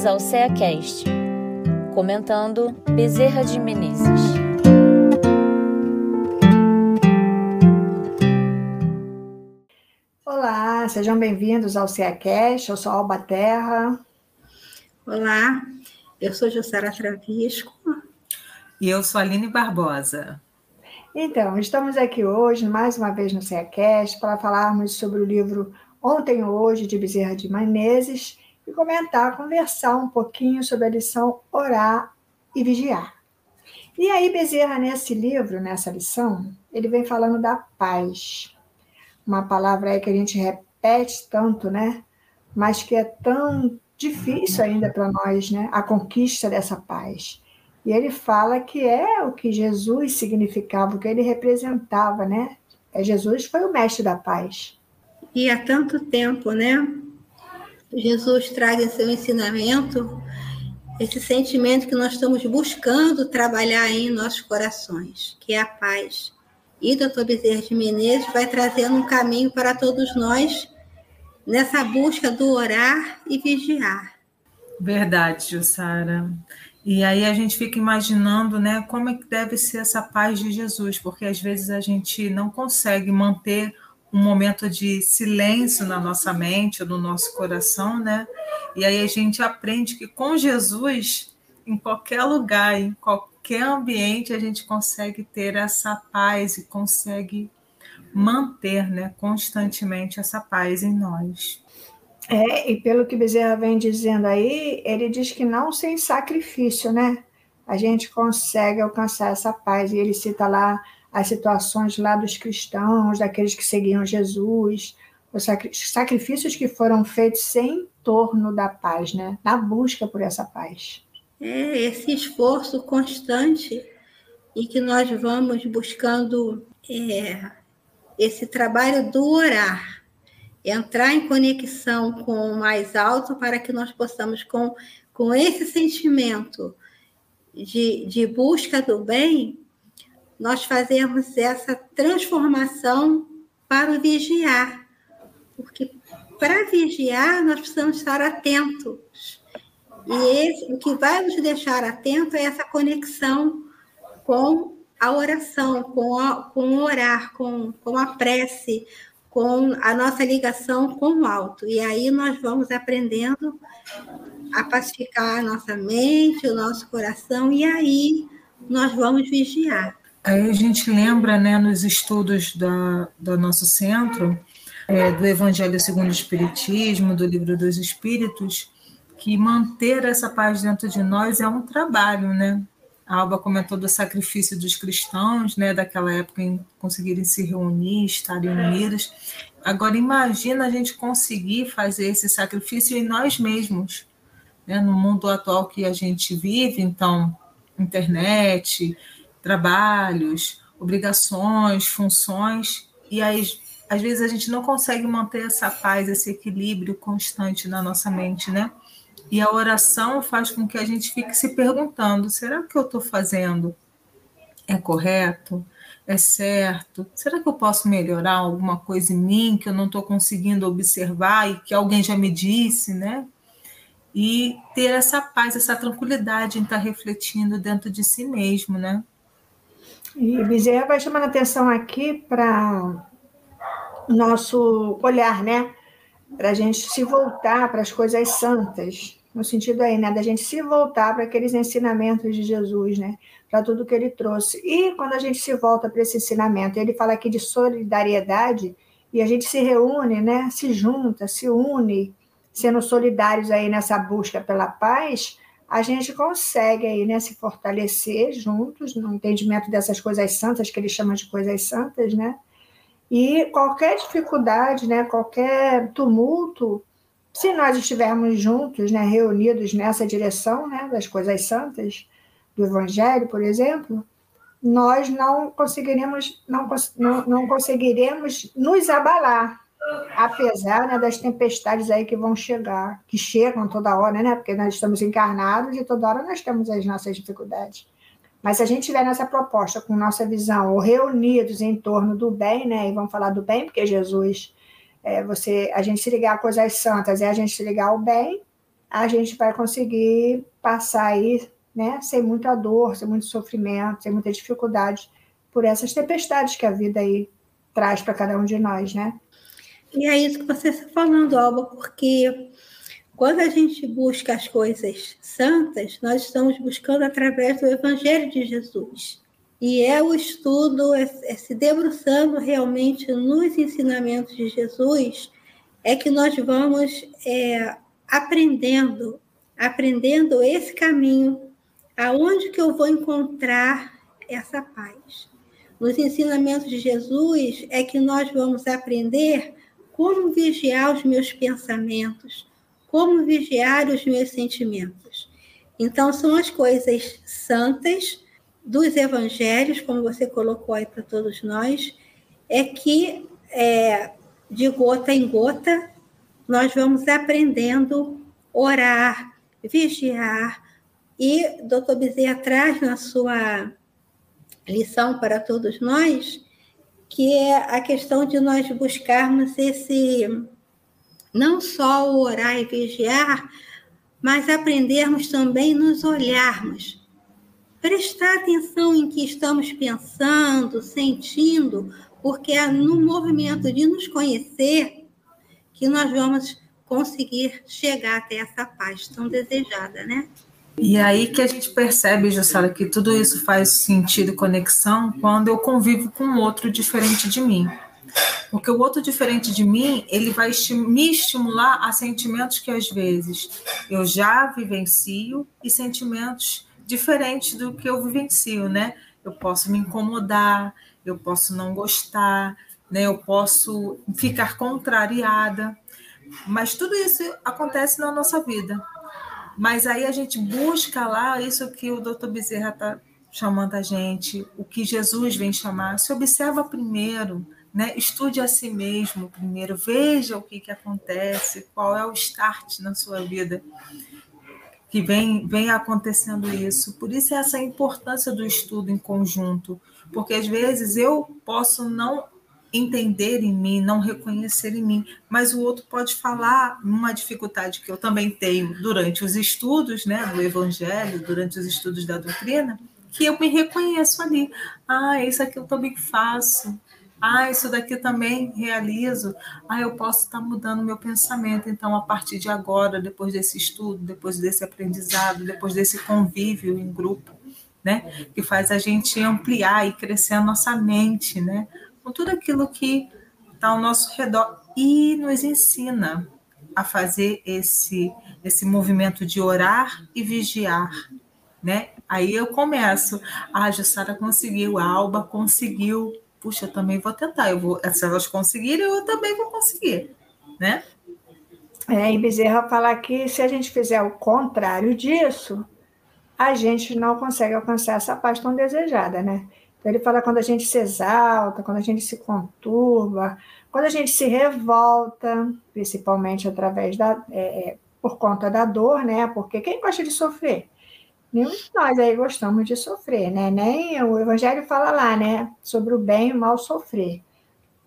bem-vindos ao CEACast, comentando Bezerra de Menezes. Olá, sejam bem-vindos ao CEACast, eu sou Alba Terra. Olá, eu sou Jussara Travisco. E eu sou Aline Barbosa. Então, estamos aqui hoje, mais uma vez no CEACast, para falarmos sobre o livro Ontem Hoje, de Bezerra de Menezes, e comentar, conversar um pouquinho sobre a lição Orar e Vigiar. E aí, Bezerra, nesse livro, nessa lição, ele vem falando da paz. Uma palavra aí que a gente repete tanto, né? Mas que é tão difícil ainda para nós, né? A conquista dessa paz. E ele fala que é o que Jesus significava, o que ele representava, né? É, Jesus foi o mestre da paz. E há tanto tempo, né? Jesus traz em seu ensinamento esse sentimento que nós estamos buscando trabalhar em nossos corações, que é a paz. E doutor Bezerra de Menezes vai trazendo um caminho para todos nós nessa busca do orar e vigiar. Verdade, Jussara. E aí a gente fica imaginando, né, como é que deve ser essa paz de Jesus, porque às vezes a gente não consegue manter um momento de silêncio na nossa mente, no nosso coração, né? E aí a gente aprende que com Jesus, em qualquer lugar, em qualquer ambiente, a gente consegue ter essa paz e consegue manter, né, constantemente essa paz em nós. É, e pelo que Bezerra vem dizendo aí, ele diz que não sem sacrifício, né? A gente consegue alcançar essa paz. E ele cita lá as situações lá dos cristãos, daqueles que seguiam Jesus, os sacrifícios que foram feitos em torno da paz, né? Na busca por essa paz. É esse esforço constante e que nós vamos buscando é, esse trabalho do orar, entrar em conexão com o mais alto para que nós possamos, com, com esse sentimento de, de busca do bem, nós fazemos essa transformação para o vigiar. Porque para vigiar, nós precisamos estar atentos. E esse, o que vai nos deixar atentos é essa conexão com a oração, com, a, com o orar, com, com a prece, com a nossa ligação com o alto. E aí nós vamos aprendendo a pacificar a nossa mente, o nosso coração, e aí nós vamos vigiar. Aí a gente lembra, né, nos estudos da, do nosso centro, é, do Evangelho segundo o Espiritismo, do Livro dos Espíritos, que manter essa paz dentro de nós é um trabalho, né? A Alba comentou do sacrifício dos cristãos, né, daquela época em conseguirem se reunir, estarem unidos. Agora imagina a gente conseguir fazer esse sacrifício em nós mesmos, né, no mundo atual que a gente vive, então internet, trabalhos, obrigações, funções, e às vezes a gente não consegue manter essa paz, esse equilíbrio constante na nossa mente, né? E a oração faz com que a gente fique se perguntando: será que eu estou fazendo é correto? É certo? Será que eu posso melhorar alguma coisa em mim que eu não estou conseguindo observar e que alguém já me disse, né? E ter essa paz, essa tranquilidade em estar refletindo dentro de si mesmo, né? E Bezerra vai chamando atenção aqui para nosso olhar, né? Para a gente se voltar para as coisas santas, no sentido aí, né? Da gente se voltar para aqueles ensinamentos de Jesus, né? Para tudo que ele trouxe. E quando a gente se volta para esse ensinamento, ele fala aqui de solidariedade, e a gente se reúne, né? Se junta, se une, sendo solidários aí nessa busca pela paz a gente consegue aí, né, se fortalecer juntos no entendimento dessas coisas santas, que ele chama de coisas santas, né? E qualquer dificuldade, né, qualquer tumulto, se nós estivermos juntos, né, reunidos nessa direção, né, das coisas santas, do Evangelho, por exemplo, nós não conseguiremos, não, não, não conseguiremos nos abalar, apesar né, das tempestades aí que vão chegar, que chegam toda hora, né? Porque nós estamos encarnados e toda hora nós temos as nossas dificuldades. Mas se a gente tiver nessa proposta com nossa visão, ou reunidos em torno do bem, né? E vamos falar do bem, porque Jesus, é, você, a gente se ligar a coisas santas é a gente se ligar ao bem, a gente vai conseguir passar aí, né, sem muita dor, sem muito sofrimento, sem muita dificuldade por essas tempestades que a vida aí traz para cada um de nós, né? E é isso que você está falando, Alba, porque quando a gente busca as coisas santas, nós estamos buscando através do Evangelho de Jesus. E é o estudo, é, é se debruçando realmente nos ensinamentos de Jesus, é que nós vamos é, aprendendo, aprendendo esse caminho, aonde que eu vou encontrar essa paz. Nos ensinamentos de Jesus é que nós vamos aprender como vigiar os meus pensamentos, como vigiar os meus sentimentos. Então, são as coisas santas dos evangelhos, como você colocou aí para todos nós, é que é, de gota em gota nós vamos aprendendo orar, vigiar. E doutor Bezerra traz na sua lição para todos nós que é a questão de nós buscarmos esse não só o orar e vigiar, mas aprendermos também nos olharmos. Prestar atenção em que estamos pensando, sentindo, porque é no movimento de nos conhecer que nós vamos conseguir chegar até essa paz tão desejada, né? E aí que a gente percebe, Jussara, que tudo isso faz sentido conexão quando eu convivo com um outro diferente de mim. Porque o outro diferente de mim, ele vai me estimular a sentimentos que às vezes eu já vivencio e sentimentos diferentes do que eu vivencio, né? Eu posso me incomodar, eu posso não gostar, né? Eu posso ficar contrariada. Mas tudo isso acontece na nossa vida. Mas aí a gente busca lá isso que o doutor Bezerra está chamando a gente, o que Jesus vem chamar. Se observa primeiro, né? estude a si mesmo primeiro, veja o que, que acontece, qual é o start na sua vida que vem, vem acontecendo isso. Por isso essa importância do estudo em conjunto, porque às vezes eu posso não entender em mim, não reconhecer em mim, mas o outro pode falar uma dificuldade que eu também tenho durante os estudos, né, do evangelho, durante os estudos da doutrina, que eu me reconheço ali. Ah, isso aqui eu também faço. Ah, isso daqui também realizo. Ah, eu posso estar mudando meu pensamento. Então, a partir de agora, depois desse estudo, depois desse aprendizado, depois desse convívio em grupo, né, que faz a gente ampliar e crescer a nossa mente, né, com tudo aquilo que está ao nosso redor e nos ensina a fazer esse esse movimento de orar e vigiar, né? Aí eu começo, ah, Jussara conseguiu, a Alba conseguiu, puxa, eu também vou tentar, eu vou, se elas conseguirem, eu também vou conseguir, né? É, e Bezerra fala que se a gente fizer o contrário disso, a gente não consegue alcançar essa paz tão desejada, né? Então, ele fala quando a gente se exalta, quando a gente se conturba, quando a gente se revolta, principalmente através da, é, é, por conta da dor, né? Porque quem gosta de sofrer? Nenhum de nós aí gostamos de sofrer, né? Nem o Evangelho fala lá, né? Sobre o bem e o mal sofrer.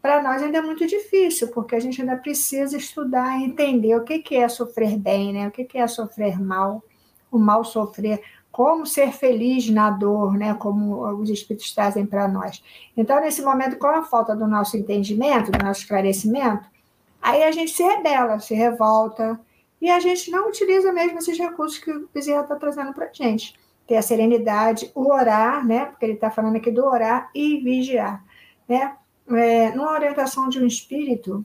Para nós ainda é muito difícil, porque a gente ainda precisa estudar e entender o que, que é sofrer bem, né? O que, que é sofrer mal, o mal sofrer como ser feliz na dor, né? Como os espíritos trazem para nós. Então, nesse momento, com a falta do nosso entendimento, do nosso esclarecimento, aí a gente se rebela, se revolta, e a gente não utiliza mesmo esses recursos que o Bezerra está trazendo para a gente. Ter a serenidade, o orar, né? Porque ele está falando aqui do orar e vigiar, né? É, numa orientação de um espírito,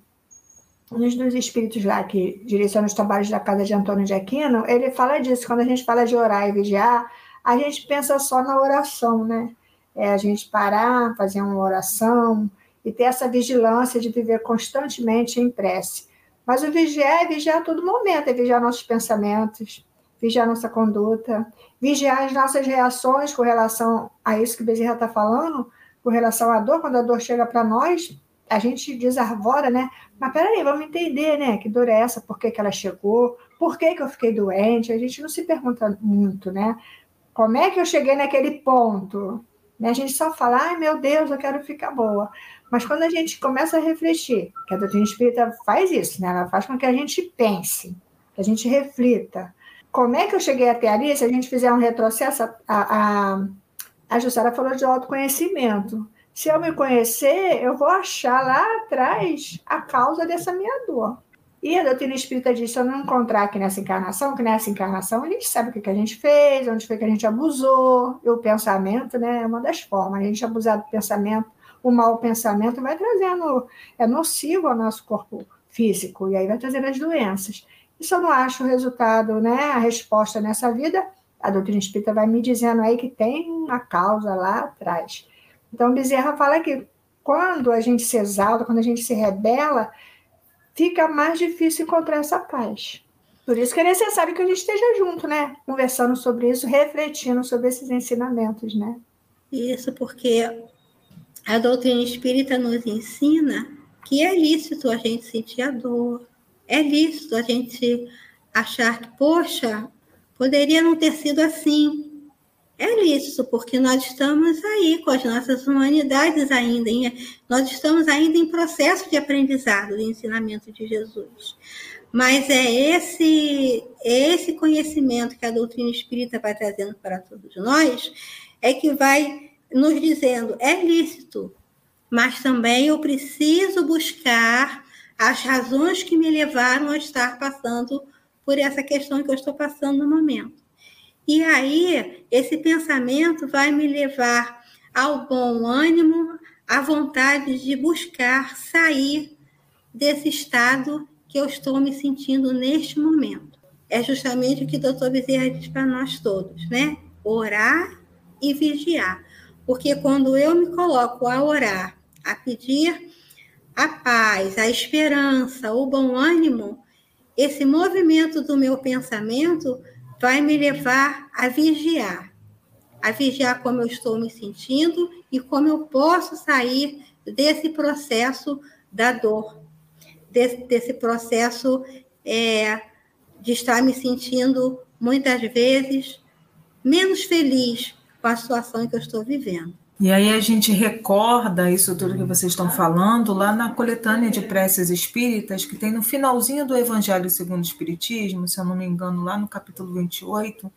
um dos espíritos lá que direciona os trabalhos da casa de Antônio de Aquino, ele fala disso. Quando a gente fala de orar e vigiar, a gente pensa só na oração, né? É a gente parar, fazer uma oração e ter essa vigilância de viver constantemente em prece. Mas o vigiar é vigiar a todo momento, é vigiar nossos pensamentos, vigiar nossa conduta, vigiar as nossas reações com relação a isso que Bezerra está falando, com relação à dor, quando a dor chega para nós, a gente desarvora, né? Mas peraí, vamos entender, né? Que dor é essa? Por que, que ela chegou? Por que, que eu fiquei doente? A gente não se pergunta muito, né? Como é que eu cheguei naquele ponto? Né? A gente só fala, ai meu Deus, eu quero ficar boa. Mas quando a gente começa a refletir, que a doutrina espírita faz isso, né? Ela faz com que a gente pense. que a gente reflita. Como é que eu cheguei até ali? Se a gente fizer um retrocesso, a, a, a Jussara falou de autoconhecimento. Se eu me conhecer, eu vou achar lá atrás a causa dessa minha dor. E a doutrina espírita diz: se eu não encontrar aqui nessa encarnação, que nessa encarnação a gente sabe o que a gente fez, onde foi que a gente abusou. E o pensamento né, é uma das formas. A gente abusar do pensamento, o mau pensamento vai trazendo, é nocivo ao nosso corpo físico, e aí vai trazendo as doenças. E se eu não acho o resultado, né, a resposta nessa vida, a doutrina espírita vai me dizendo aí que tem uma causa lá atrás. Então, Bezerra fala que quando a gente se exalta, quando a gente se rebela, fica mais difícil encontrar essa paz. Por isso que é necessário que a gente esteja junto, né? Conversando sobre isso, refletindo sobre esses ensinamentos, né? Isso, porque a doutrina espírita nos ensina que é lícito a gente sentir a dor, é lícito a gente achar que, poxa, poderia não ter sido assim, é lícito, porque nós estamos aí com as nossas humanidades ainda, em, nós estamos ainda em processo de aprendizado do ensinamento de Jesus. Mas é esse, é esse conhecimento que a doutrina espírita vai trazendo para todos nós, é que vai nos dizendo, é lícito, mas também eu preciso buscar as razões que me levaram a estar passando por essa questão que eu estou passando no momento. E aí, esse pensamento vai me levar ao bom ânimo, à vontade de buscar sair desse estado que eu estou me sentindo neste momento. É justamente o que o doutor Bezerra diz para nós todos, né? Orar e vigiar. Porque quando eu me coloco a orar, a pedir a paz, a esperança, o bom ânimo, esse movimento do meu pensamento vai me levar a vigiar, a vigiar como eu estou me sentindo e como eu posso sair desse processo da dor, desse, desse processo é, de estar me sentindo muitas vezes menos feliz com a situação que eu estou vivendo. E aí a gente recorda isso tudo que vocês estão falando lá na coletânea de preces espíritas, que tem no finalzinho do Evangelho segundo o Espiritismo, se eu não me engano, lá no capítulo 28,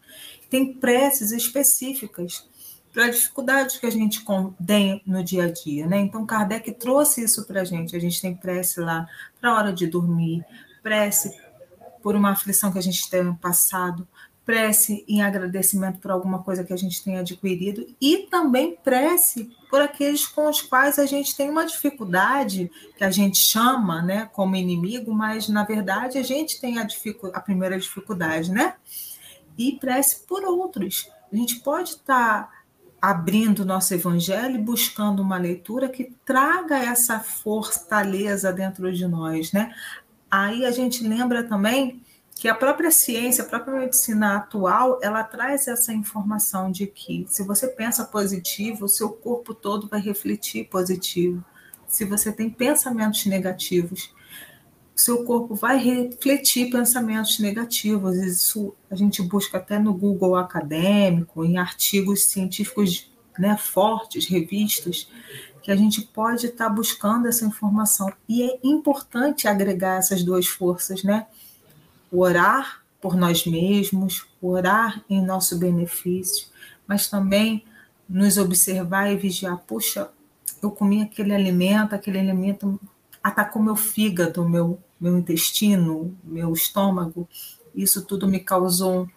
tem preces específicas para dificuldades que a gente tem no dia a dia, né? Então Kardec trouxe isso para a gente. A gente tem prece lá para a hora de dormir, prece por uma aflição que a gente tenha passado, prece em agradecimento por alguma coisa que a gente tenha adquirido e também prece por aqueles com os quais a gente tem uma dificuldade, que a gente chama né, como inimigo, mas na verdade a gente tem a, a primeira dificuldade, né? E prece por outros. A gente pode estar tá abrindo nosso evangelho e buscando uma leitura que traga essa fortaleza dentro de nós, né? Aí a gente lembra também que a própria ciência, a própria medicina atual, ela traz essa informação de que se você pensa positivo, o seu corpo todo vai refletir positivo. Se você tem pensamentos negativos, seu corpo vai refletir pensamentos negativos. Isso a gente busca até no Google acadêmico, em artigos científicos né, fortes, revistas, que a gente pode estar tá buscando essa informação. E é importante agregar essas duas forças, né? O orar por nós mesmos, o orar em nosso benefício, mas também nos observar e vigiar. Puxa, eu comi aquele alimento, aquele alimento atacou meu fígado, meu, meu intestino, meu estômago. Isso tudo me causou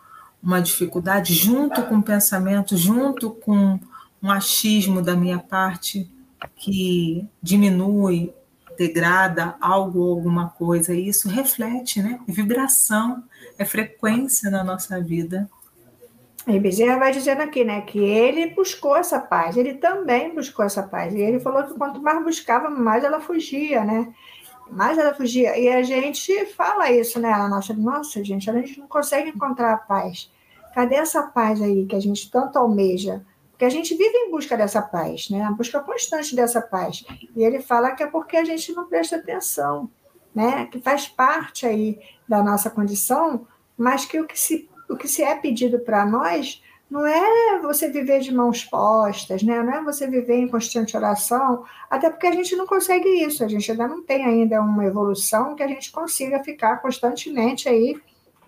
uma dificuldade, junto com o pensamento, junto com um achismo da minha parte que diminui degrada algo ou alguma coisa, e isso reflete, né? É vibração, é frequência na nossa vida. E Bezerra vai dizendo aqui, né, que ele buscou essa paz, ele também buscou essa paz. E ele falou que quanto mais buscava, mais ela fugia, né? Mais ela fugia. E a gente fala isso, né? A nossa, nossa, gente, a gente não consegue encontrar a paz. Cadê essa paz aí que a gente tanto almeja? Porque a gente vive em busca dessa paz, né? A busca constante dessa paz. E ele fala que é porque a gente não presta atenção, né? Que faz parte aí da nossa condição, mas que o que se, o que se é pedido para nós não é você viver de mãos postas, né? Não é você viver em constante oração, até porque a gente não consegue isso, a gente ainda não tem ainda uma evolução que a gente consiga ficar constantemente aí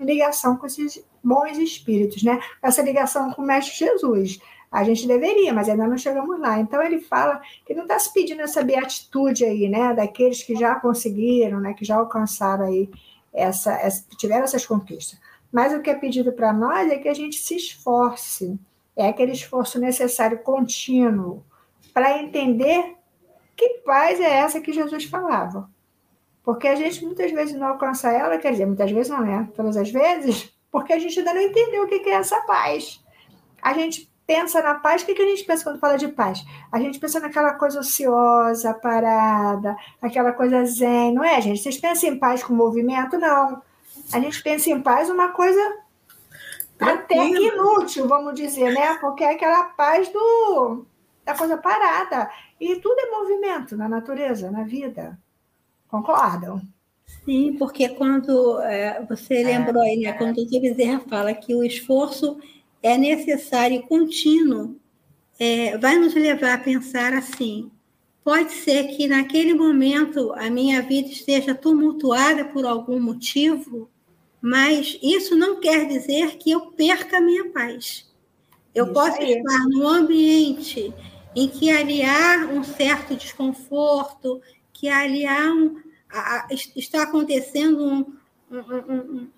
em ligação com esses bons espíritos, né? Essa ligação com o Mestre Jesus. A gente deveria, mas ainda não chegamos lá. Então ele fala que não está se pedindo essa beatitude aí, né? Daqueles que já conseguiram, né? Que já alcançaram aí essa, essa tiveram essas conquistas. Mas o que é pedido para nós é que a gente se esforce. É aquele esforço necessário contínuo para entender que paz é essa que Jesus falava. Porque a gente muitas vezes não alcança ela, quer dizer, muitas vezes não é, todas as vezes, porque a gente ainda não entendeu o que é essa paz. A gente pensa na paz, o que, que a gente pensa quando fala de paz? A gente pensa naquela coisa ociosa, parada, aquela coisa zen, não é, gente? Vocês pensam em paz com movimento? Não. A gente pensa em paz uma coisa até inútil, vamos dizer, né? Porque é aquela paz do, da coisa parada. E tudo é movimento na natureza, na vida. Concordam? Sim, porque quando é, você lembrou aí, né, quando o Bezerra fala que o esforço é necessário e contínuo, é, vai nos levar a pensar assim: pode ser que naquele momento a minha vida esteja tumultuada por algum motivo, mas isso não quer dizer que eu perca a minha paz. Eu isso posso aí. estar num ambiente em que ali há um certo desconforto, que ali há um, a, está acontecendo um, um, um,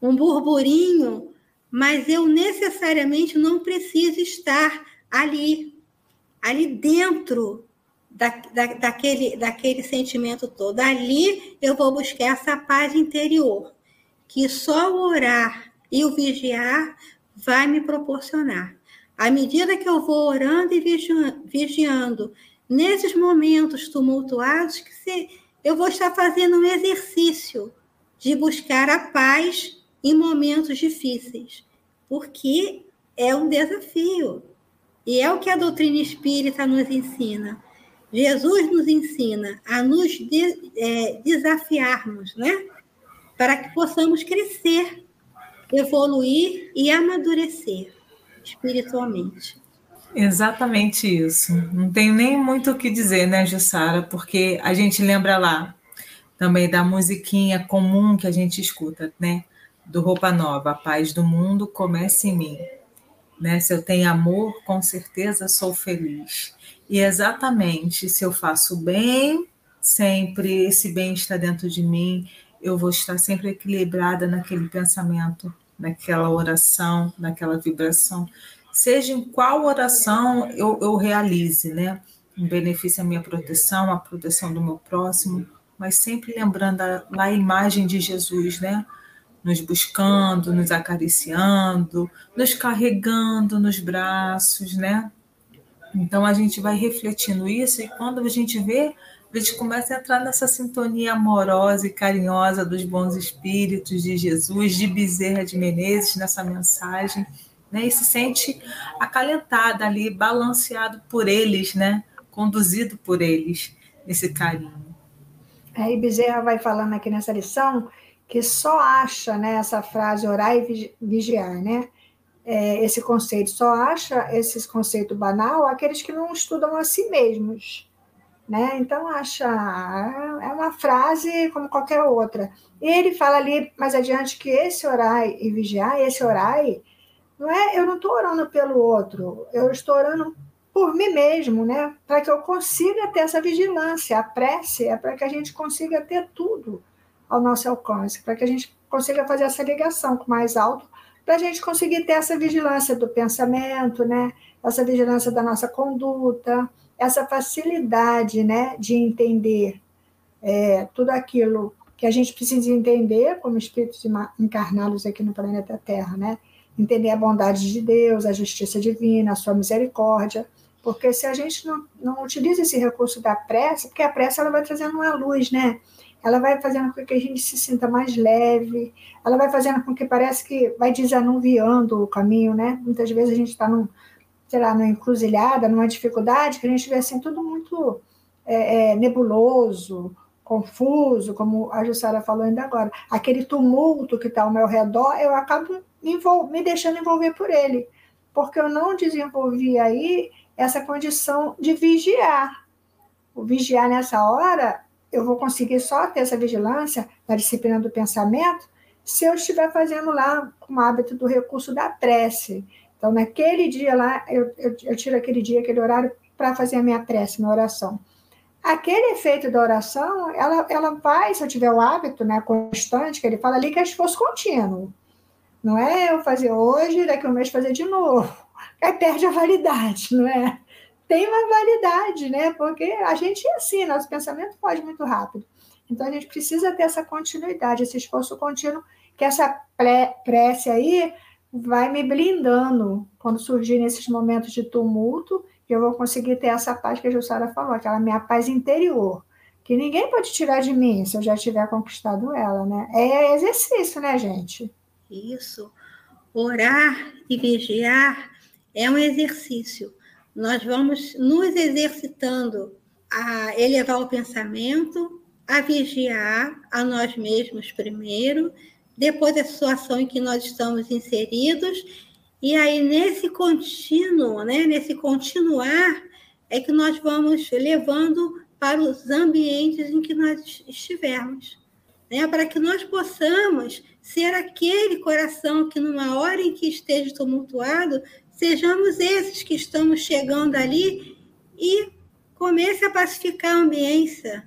um burburinho mas eu necessariamente não preciso estar ali, ali dentro da, da, daquele, daquele sentimento todo. Ali eu vou buscar essa paz interior, que só o orar e o vigiar vai me proporcionar. À medida que eu vou orando e vigiando, nesses momentos tumultuados, que se, eu vou estar fazendo um exercício de buscar a paz em momentos difíceis porque é um desafio. E é o que a doutrina espírita nos ensina. Jesus nos ensina a nos de, é, desafiarmos, né? Para que possamos crescer, evoluir e amadurecer espiritualmente. Exatamente isso. Não tenho nem muito o que dizer, né, Jussara? Porque a gente lembra lá também da musiquinha comum que a gente escuta, né? Do Roupa Nova, a paz do mundo começa em mim. Né? Se eu tenho amor, com certeza sou feliz. E exatamente, se eu faço bem, sempre esse bem está dentro de mim, eu vou estar sempre equilibrada naquele pensamento, naquela oração, naquela vibração. Seja em qual oração eu, eu realize, né? Em benefício à minha proteção, à proteção do meu próximo, mas sempre lembrando a, a imagem de Jesus, né? Nos buscando, nos acariciando, nos carregando nos braços, né? Então a gente vai refletindo isso e quando a gente vê, a gente começa a entrar nessa sintonia amorosa e carinhosa dos bons espíritos de Jesus, de Bezerra de Menezes, nessa mensagem, né? E se sente acalentada ali, balanceado por eles, né? Conduzido por eles, nesse carinho. Aí Bezerra vai falando aqui nessa lição que só acha né, essa frase orar e vigiar, né? É, esse conceito, só acha esse conceito banal aqueles que não estudam a si mesmos. Né? Então, acha, é uma frase como qualquer outra. E ele fala ali mais adiante que esse orar e vigiar, esse orar, não é, eu não estou orando pelo outro, eu estou orando por mim mesmo, né? Para que eu consiga ter essa vigilância. A prece é para que a gente consiga ter tudo ao nosso alcance, para que a gente consiga fazer essa ligação com o mais alto, para a gente conseguir ter essa vigilância do pensamento, né? essa vigilância da nossa conduta, essa facilidade né? de entender é, tudo aquilo que a gente precisa entender como espíritos encarnados aqui no planeta Terra, né? Entender a bondade de Deus, a justiça divina, a sua misericórdia, porque se a gente não, não utiliza esse recurso da prece, porque a prece ela vai trazendo uma luz, né? Ela vai fazendo com que a gente se sinta mais leve, ela vai fazendo com que parece que vai desanuviando o caminho, né? Muitas vezes a gente está num, sei lá, numa encruzilhada, numa dificuldade, que a gente vê assim tudo muito é, é, nebuloso, confuso, como a Jussara falou ainda agora. Aquele tumulto que está ao meu redor, eu acabo me, me deixando envolver por ele, porque eu não desenvolvi aí essa condição de vigiar. O vigiar nessa hora eu vou conseguir só ter essa vigilância na disciplina do pensamento se eu estiver fazendo lá um hábito do recurso da prece. Então, naquele dia lá, eu, eu, eu tiro aquele dia, aquele horário, para fazer a minha prece, minha oração. Aquele efeito da oração, ela, ela vai, se eu tiver o hábito né, constante, que ele fala ali, que é esforço contínuo. Não é eu fazer hoje, daqui a um mês fazer de novo. Aí perde a validade, não é? Tem uma validade, né? Porque a gente é assim, nosso pensamento foge muito rápido. Então a gente precisa ter essa continuidade, esse esforço contínuo, que essa prece aí vai me blindando quando surgirem esses momentos de tumulto, e eu vou conseguir ter essa paz que a Jussara falou, aquela minha paz interior, que ninguém pode tirar de mim se eu já tiver conquistado ela, né? É exercício, né, gente? Isso. Orar e vigiar é um exercício. Nós vamos nos exercitando a elevar o pensamento, a vigiar a nós mesmos primeiro, depois a situação em que nós estamos inseridos, e aí nesse contínuo, né, nesse continuar, é que nós vamos levando para os ambientes em que nós estivermos, né, para que nós possamos ser aquele coração que, numa hora em que esteja tumultuado, sejamos esses que estamos chegando ali e comece a pacificar a ambiência,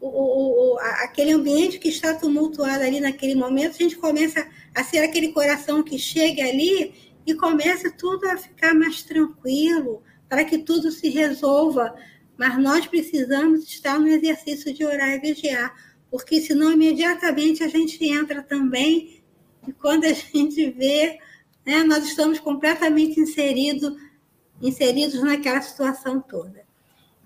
o, o, aquele ambiente que está tumultuado ali naquele momento, a gente começa a ser aquele coração que chega ali e começa tudo a ficar mais tranquilo, para que tudo se resolva. Mas nós precisamos estar no exercício de orar e vigiar, porque senão imediatamente a gente entra também, e quando a gente vê, né, nós estamos completamente inserido, inseridos naquela situação toda.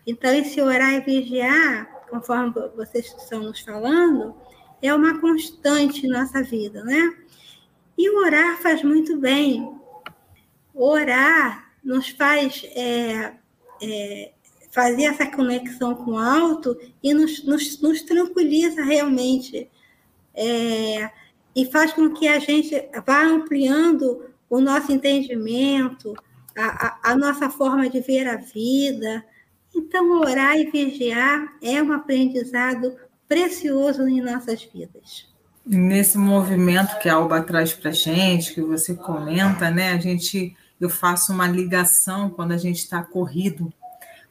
Então, esse orar e vigiar conforme vocês estão nos falando, é uma constante em nossa vida, né? E orar faz muito bem. Orar nos faz é, é, fazer essa conexão com o alto e nos, nos, nos tranquiliza realmente. É, e faz com que a gente vá ampliando o nosso entendimento, a, a, a nossa forma de ver a vida, então, orar e vigiar é um aprendizado precioso em nossas vidas. Nesse movimento que a Alba traz para gente, que você comenta, né? A gente, eu faço uma ligação quando a gente está corrido,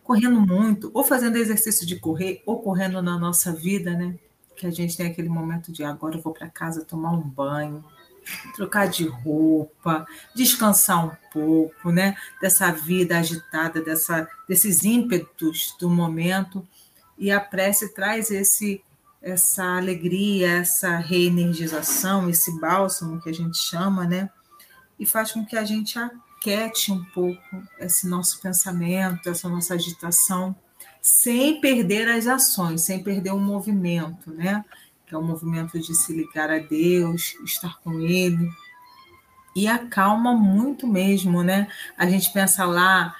correndo muito, ou fazendo exercício de correr, ou correndo na nossa vida, né? Que a gente tem aquele momento de agora eu vou para casa tomar um banho, trocar de roupa, descansar um pouco, né? Dessa vida agitada, dessa, desses ímpetos do momento. E a prece traz esse essa alegria, essa reenergização, esse bálsamo que a gente chama, né? E faz com que a gente aquete um pouco esse nosso pensamento, essa nossa agitação, sem perder as ações, sem perder o movimento, né? que é o movimento de se ligar a Deus, estar com Ele. E acalma muito mesmo, né? A gente pensa lá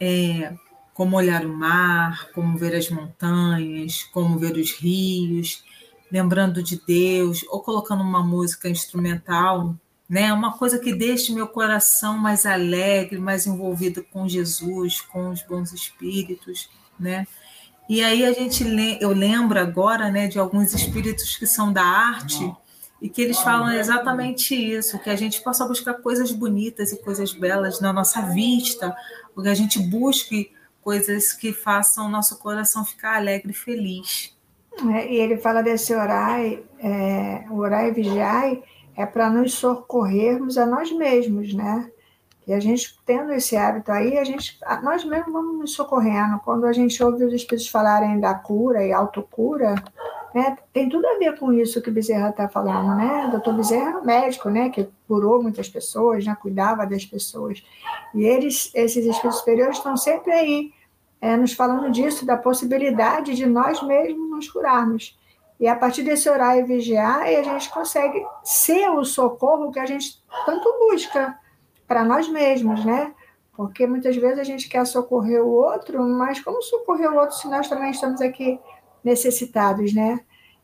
é, como olhar o mar, como ver as montanhas, como ver os rios, lembrando de Deus, ou colocando uma música instrumental, né? Uma coisa que deixe meu coração mais alegre, mais envolvido com Jesus, com os bons espíritos, né? E aí a gente eu lembro agora, né, de alguns espíritos que são da arte e que eles falam exatamente isso, que a gente possa buscar coisas bonitas e coisas belas na nossa vista, porque a gente busque coisas que façam o nosso coração ficar alegre e feliz. É, e ele fala desse orar, é, orar e vigiar é para nos socorrermos a nós mesmos, né? E a gente tendo esse hábito aí, a gente, nós mesmos vamos nos socorrendo. Quando a gente ouve os espíritos falarem da cura e autocura, né, tem tudo a ver com isso que o Bezerra está falando, né? O doutor Bezerra era um médico, né? Que curou muitas pessoas, né, cuidava das pessoas. E eles, esses espíritos superiores, estão sempre aí, é, nos falando disso, da possibilidade de nós mesmos nos curarmos. E a partir desse orar e vigiar, a gente consegue ser o socorro que a gente tanto busca para nós mesmos, né? Porque muitas vezes a gente quer socorrer o outro, mas como socorrer o outro se nós também estamos aqui necessitados, né?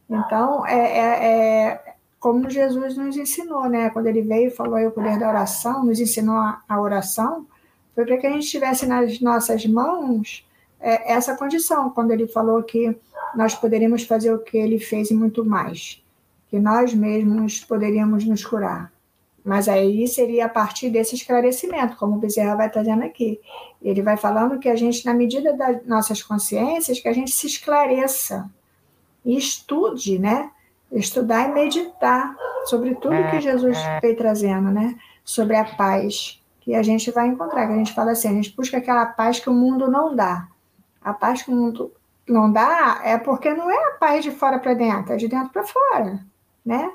Então, é, é, é como Jesus nos ensinou, né? Quando ele veio e falou aí o poder da oração, nos ensinou a, a oração, foi para que a gente tivesse nas nossas mãos é, essa condição, quando ele falou que nós poderíamos fazer o que ele fez e muito mais que nós mesmos poderíamos nos curar. Mas aí seria a partir desse esclarecimento, como o Bezerra vai trazendo aqui. Ele vai falando que a gente, na medida das nossas consciências, que a gente se esclareça e estude, né? Estudar e meditar sobre tudo que Jesus veio trazendo, né? Sobre a paz que a gente vai encontrar, que a gente fala assim, a gente busca aquela paz que o mundo não dá. A paz que o mundo não dá é porque não é a paz de fora para dentro, é de dentro para fora, né?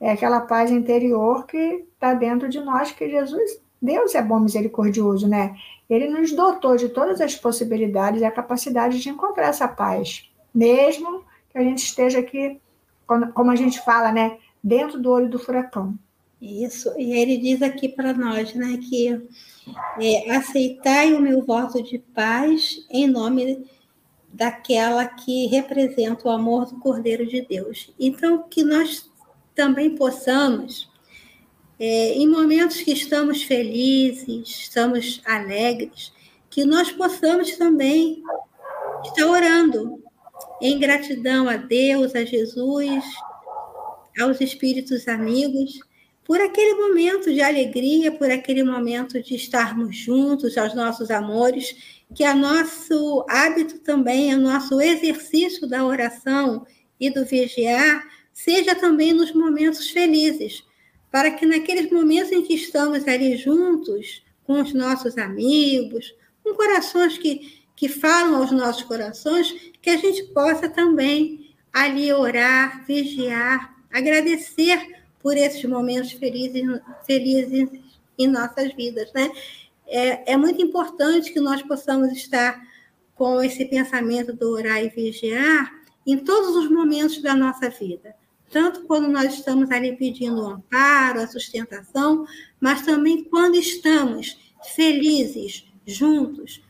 É aquela paz interior que está dentro de nós, que Jesus, Deus é bom misericordioso, né? Ele nos dotou de todas as possibilidades e a capacidade de encontrar essa paz, mesmo que a gente esteja aqui, como a gente fala, né? Dentro do olho do furacão. Isso, e ele diz aqui para nós, né, que é, aceitai o meu voto de paz em nome daquela que representa o amor do Cordeiro de Deus. Então, que nós também possamos, é, em momentos que estamos felizes, estamos alegres, que nós possamos também estar orando em gratidão a Deus, a Jesus, aos espíritos amigos, por aquele momento de alegria, por aquele momento de estarmos juntos aos nossos amores, que é nosso hábito também, é nosso exercício da oração e do vigiar, seja também nos momentos felizes, para que naqueles momentos em que estamos ali juntos, com os nossos amigos, com corações que, que falam aos nossos corações, que a gente possa também ali orar, vigiar, agradecer por esses momentos felizes, felizes em nossas vidas, né? É, é muito importante que nós possamos estar com esse pensamento do orar e vigiar em todos os momentos da nossa vida tanto quando nós estamos ali pedindo o amparo, a sustentação, mas também quando estamos felizes, juntos,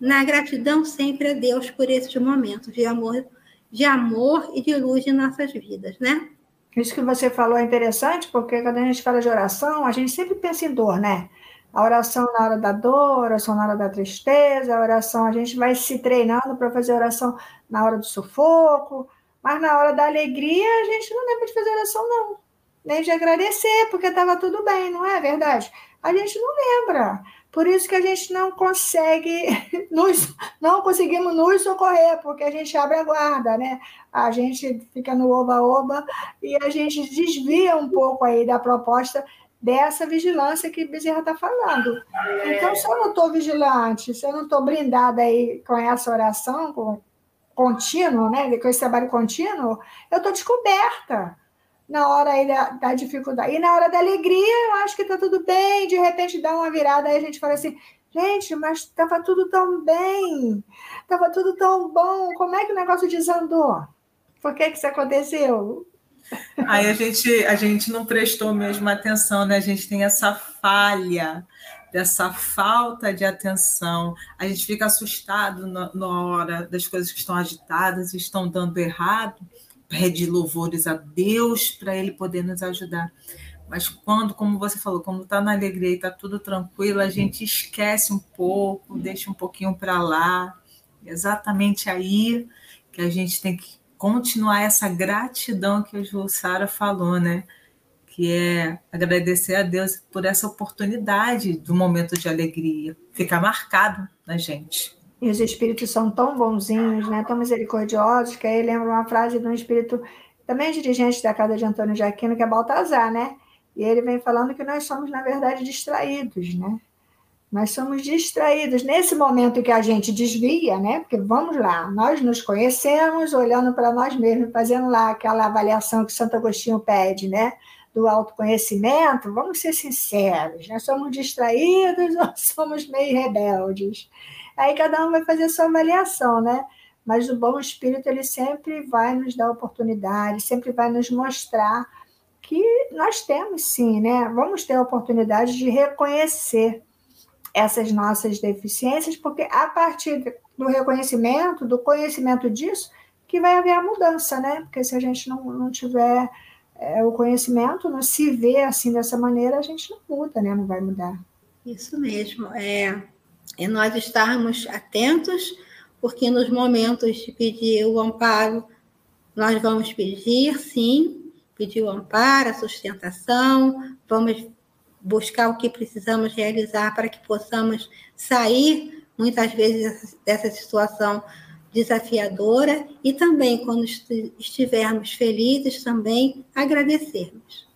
na gratidão sempre a Deus por esses momentos de amor, de amor e de luz em nossas vidas, né? Isso que você falou é interessante, porque quando a gente fala de oração, a gente sempre pensa em dor, né? A oração na hora da dor, a oração na hora da tristeza, a oração, a gente vai se treinando para fazer oração na hora do sufoco, mas na hora da alegria, a gente não lembra de fazer oração, não. Nem de agradecer, porque estava tudo bem, não é verdade? A gente não lembra. Por isso que a gente não consegue, nos, não conseguimos nos socorrer, porque a gente abre a guarda, né? A gente fica no oba-oba e a gente desvia um pouco aí da proposta dessa vigilância que Bezerra está falando. Então, se eu não estou vigilante, se eu não estou blindada aí com essa oração, com, contínuo, né, com esse trabalho contínuo, eu estou descoberta na hora aí da, da, dificuldade. E na hora da alegria, eu acho que está tudo bem, de repente dá uma virada, aí a gente fala assim, gente, mas estava tudo tão bem, estava tudo tão bom, como é que o negócio desandou? Por que, que isso aconteceu? Aí a gente, a gente não prestou mesmo atenção, né? A gente tem essa falha dessa falta de atenção. A gente fica assustado na, hora das coisas que estão agitadas e estão dando errado, pede louvores a Deus para Ele poder nos ajudar. Mas quando, como você falou, quando está na alegria e está tudo tranquilo, a gente esquece um pouco, deixa um pouquinho para lá. Exatamente aí que a gente tem que continuar essa gratidão que o Jussara falou, né? Que é agradecer a Deus por essa oportunidade do momento de alegria, ficar marcado na gente. E os espíritos são tão bonzinhos, né? tão misericordiosos, que aí lembra uma frase de um espírito também dirigente da casa de Antônio de Aquino, que é Baltazar, né? E ele vem falando que nós somos, na verdade, distraídos, né? Nós somos distraídos nesse momento que a gente desvia, né? Porque vamos lá, nós nos conhecemos olhando para nós mesmos, fazendo lá aquela avaliação que Santo Agostinho pede, né? Do autoconhecimento, vamos ser sinceros, nós somos distraídos ou somos meio rebeldes? Aí cada um vai fazer a sua avaliação, né? Mas o bom espírito, ele sempre vai nos dar oportunidade, sempre vai nos mostrar que nós temos sim, né? Vamos ter a oportunidade de reconhecer essas nossas deficiências, porque a partir do reconhecimento, do conhecimento disso, que vai haver a mudança, né? Porque se a gente não, não tiver é, o conhecimento, não se vê assim dessa maneira, a gente não muda, né? Não vai mudar. Isso mesmo. É, é nós estarmos atentos, porque nos momentos de pedir o amparo, nós vamos pedir, sim, pedir o amparo, a sustentação, vamos buscar o que precisamos realizar para que possamos sair, muitas vezes, dessa situação desafiadora e também, quando estivermos felizes, também agradecermos.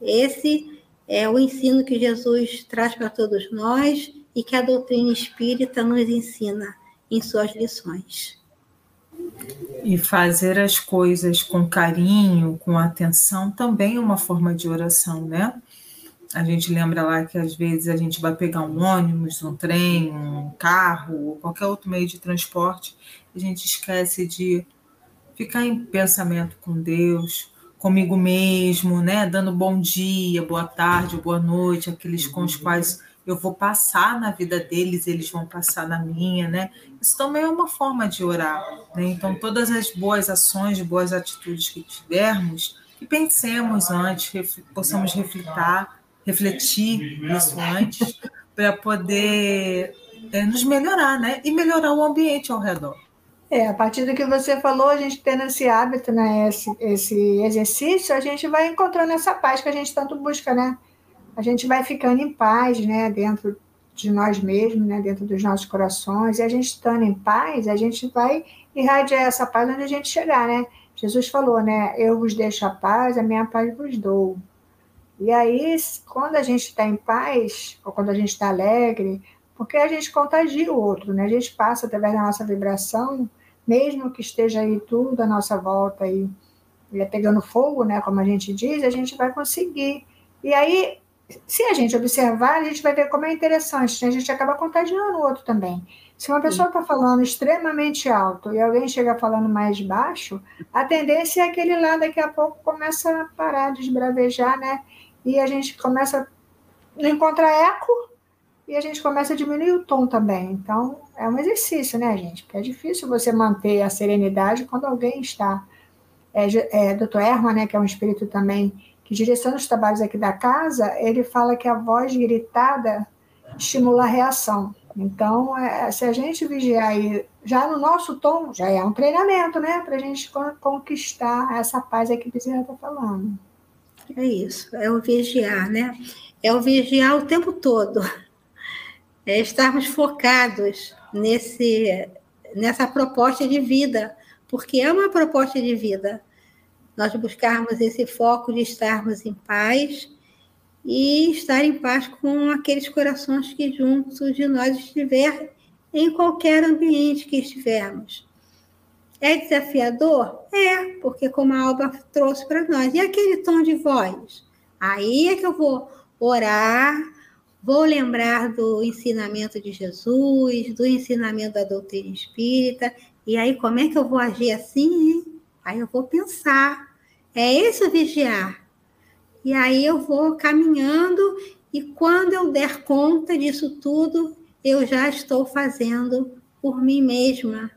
Esse é o ensino que Jesus traz para todos nós e que a doutrina espírita nos ensina em suas lições. E fazer as coisas com carinho, com atenção, também é uma forma de oração, né? A gente lembra lá que às vezes a gente vai pegar um ônibus, um trem, um carro, ou qualquer outro meio de transporte, a gente esquece de ficar em pensamento com Deus, comigo mesmo, né? Dando bom dia, boa tarde, boa noite, aqueles com os quais eu vou passar na vida deles, eles vão passar na minha, né? Isso também é uma forma de orar, né? Então, todas as boas ações, boas atitudes que tivermos, que pensemos antes, possamos refletir, refletir isso antes, para poder é, nos melhorar, né? E melhorar o ambiente ao redor. É, a partir do que você falou, a gente tendo esse hábito, né, esse, esse exercício, a gente vai encontrando essa paz que a gente tanto busca, né? a gente vai ficando em paz, né, dentro de nós mesmos, né, dentro dos nossos corações, e a gente estando em paz, a gente vai irradiar essa paz onde a gente chegar, né? Jesus falou, né, eu vos deixo a paz, a minha paz vos dou. E aí, quando a gente está em paz, ou quando a gente está alegre, porque a gente contagia o outro, né? A gente passa através da nossa vibração, mesmo que esteja aí tudo à nossa volta aí, e é pegando fogo, né, como a gente diz, a gente vai conseguir. E aí, se a gente observar, a gente vai ver como é interessante, né? a gente acaba contagiando o outro também. Se uma pessoa está falando extremamente alto e alguém chega falando mais baixo, a tendência é aquele lá daqui a pouco começa a parar de esbravejar, né? E a gente começa não encontrar eco e a gente começa a diminuir o tom também. Então, é um exercício, né, gente? Porque é difícil você manter a serenidade quando alguém está. É, é, Dr. Erma, né, que é um espírito também que direciona os trabalhos aqui da casa, ele fala que a voz gritada estimula a reação. Então, é, se a gente vigiar aí, já no nosso tom, já é um treinamento, né? Para a gente conquistar essa paz aí que o Bezerra está falando. É isso, é o vigiar, né? É o vigiar o tempo todo. É estarmos focados nesse, nessa proposta de vida, porque é uma proposta de vida nós buscarmos esse foco de estarmos em paz e estar em paz com aqueles corações que juntos de nós estiver em qualquer ambiente que estivermos. É desafiador? É, porque como a Alba trouxe para nós. E aquele tom de voz? Aí é que eu vou orar, vou lembrar do ensinamento de Jesus, do ensinamento da doutrina espírita, e aí como é que eu vou agir assim? Hein? Aí eu vou pensar. É esse o vigiar. E aí eu vou caminhando e quando eu der conta disso tudo, eu já estou fazendo por mim mesma.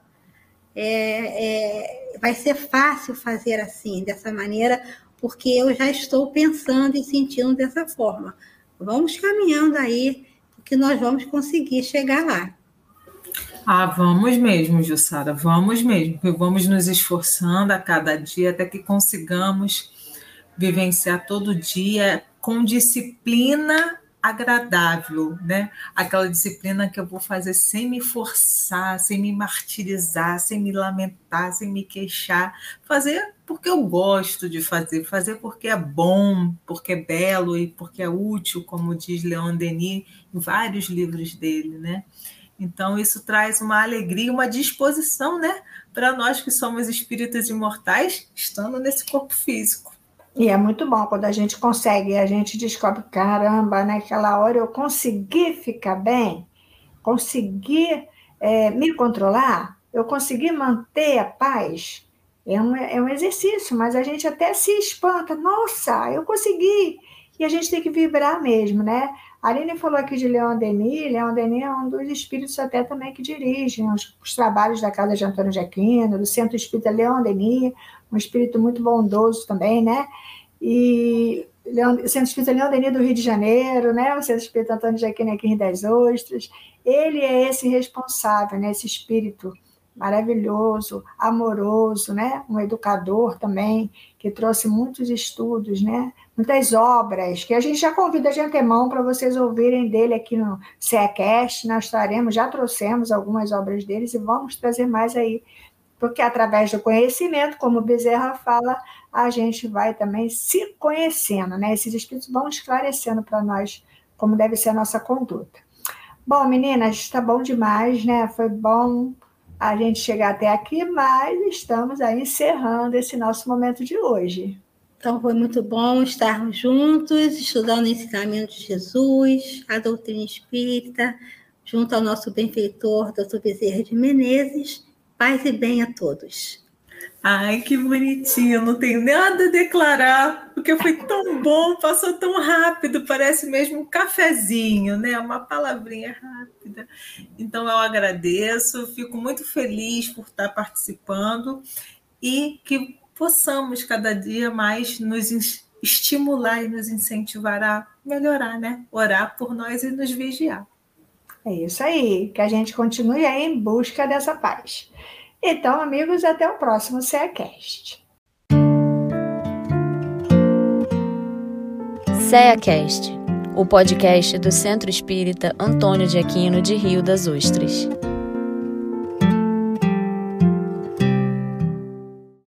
É, é, vai ser fácil fazer assim, dessa maneira, porque eu já estou pensando e sentindo dessa forma. Vamos caminhando aí, porque nós vamos conseguir chegar lá. Ah, vamos mesmo, Jussara, vamos mesmo. Vamos nos esforçando a cada dia até que consigamos vivenciar todo dia com disciplina agradável, né? Aquela disciplina que eu vou fazer sem me forçar, sem me martirizar, sem me lamentar, sem me queixar, fazer porque eu gosto de fazer, fazer porque é bom, porque é belo e porque é útil, como diz Leon Denis em vários livros dele, né? Então, isso traz uma alegria, uma disposição, né, para nós que somos espíritos imortais, estando nesse corpo físico. E é muito bom quando a gente consegue, a gente descobre, caramba, naquela hora eu consegui ficar bem, consegui é, me controlar, eu consegui manter a paz. É um, é um exercício, mas a gente até se espanta, nossa, eu consegui. E a gente tem que vibrar mesmo, né? A Aline falou aqui de Leon Denis. Leon Denis é um dos espíritos até também que dirigem os, os trabalhos da Casa de Antônio de Aquino, do Centro Espírita Leon Denis, um espírito muito bondoso também, né? E Leon, Centro Espírita Leon Denis do Rio de Janeiro, né? O Centro Espírita Antônio de Aquino aqui em Rio das Ostras. Ele é esse responsável, né? Esse espírito maravilhoso, amoroso, né? Um educador também que trouxe muitos estudos, né? Muitas obras que a gente já convida de antemão para vocês ouvirem dele aqui no CECast. Nós estaremos, já trouxemos algumas obras deles e vamos trazer mais aí, porque através do conhecimento, como Bezerra fala, a gente vai também se conhecendo, né? Esses espíritos vão esclarecendo para nós como deve ser a nossa conduta. Bom, meninas, está bom demais, né? Foi bom a gente chegar até aqui, mas estamos aí encerrando esse nosso momento de hoje. Então, foi muito bom estarmos juntos, estudando o ensinamento de Jesus, a doutrina espírita, junto ao nosso benfeitor, doutor Bezerra de Menezes. Paz e bem a todos. Ai, que bonitinho, não tenho nada a declarar, porque foi tão bom, passou tão rápido, parece mesmo um cafezinho, né? Uma palavrinha rápida. Então eu agradeço, fico muito feliz por estar participando e que possamos cada dia mais nos estimular e nos incentivar a melhorar, né? Orar por nós e nos vigiar. É isso aí, que a gente continue aí em busca dessa paz. Então, amigos, até o próximo CEACast. CEACast, o podcast do Centro Espírita Antônio de Aquino de Rio das Ostras.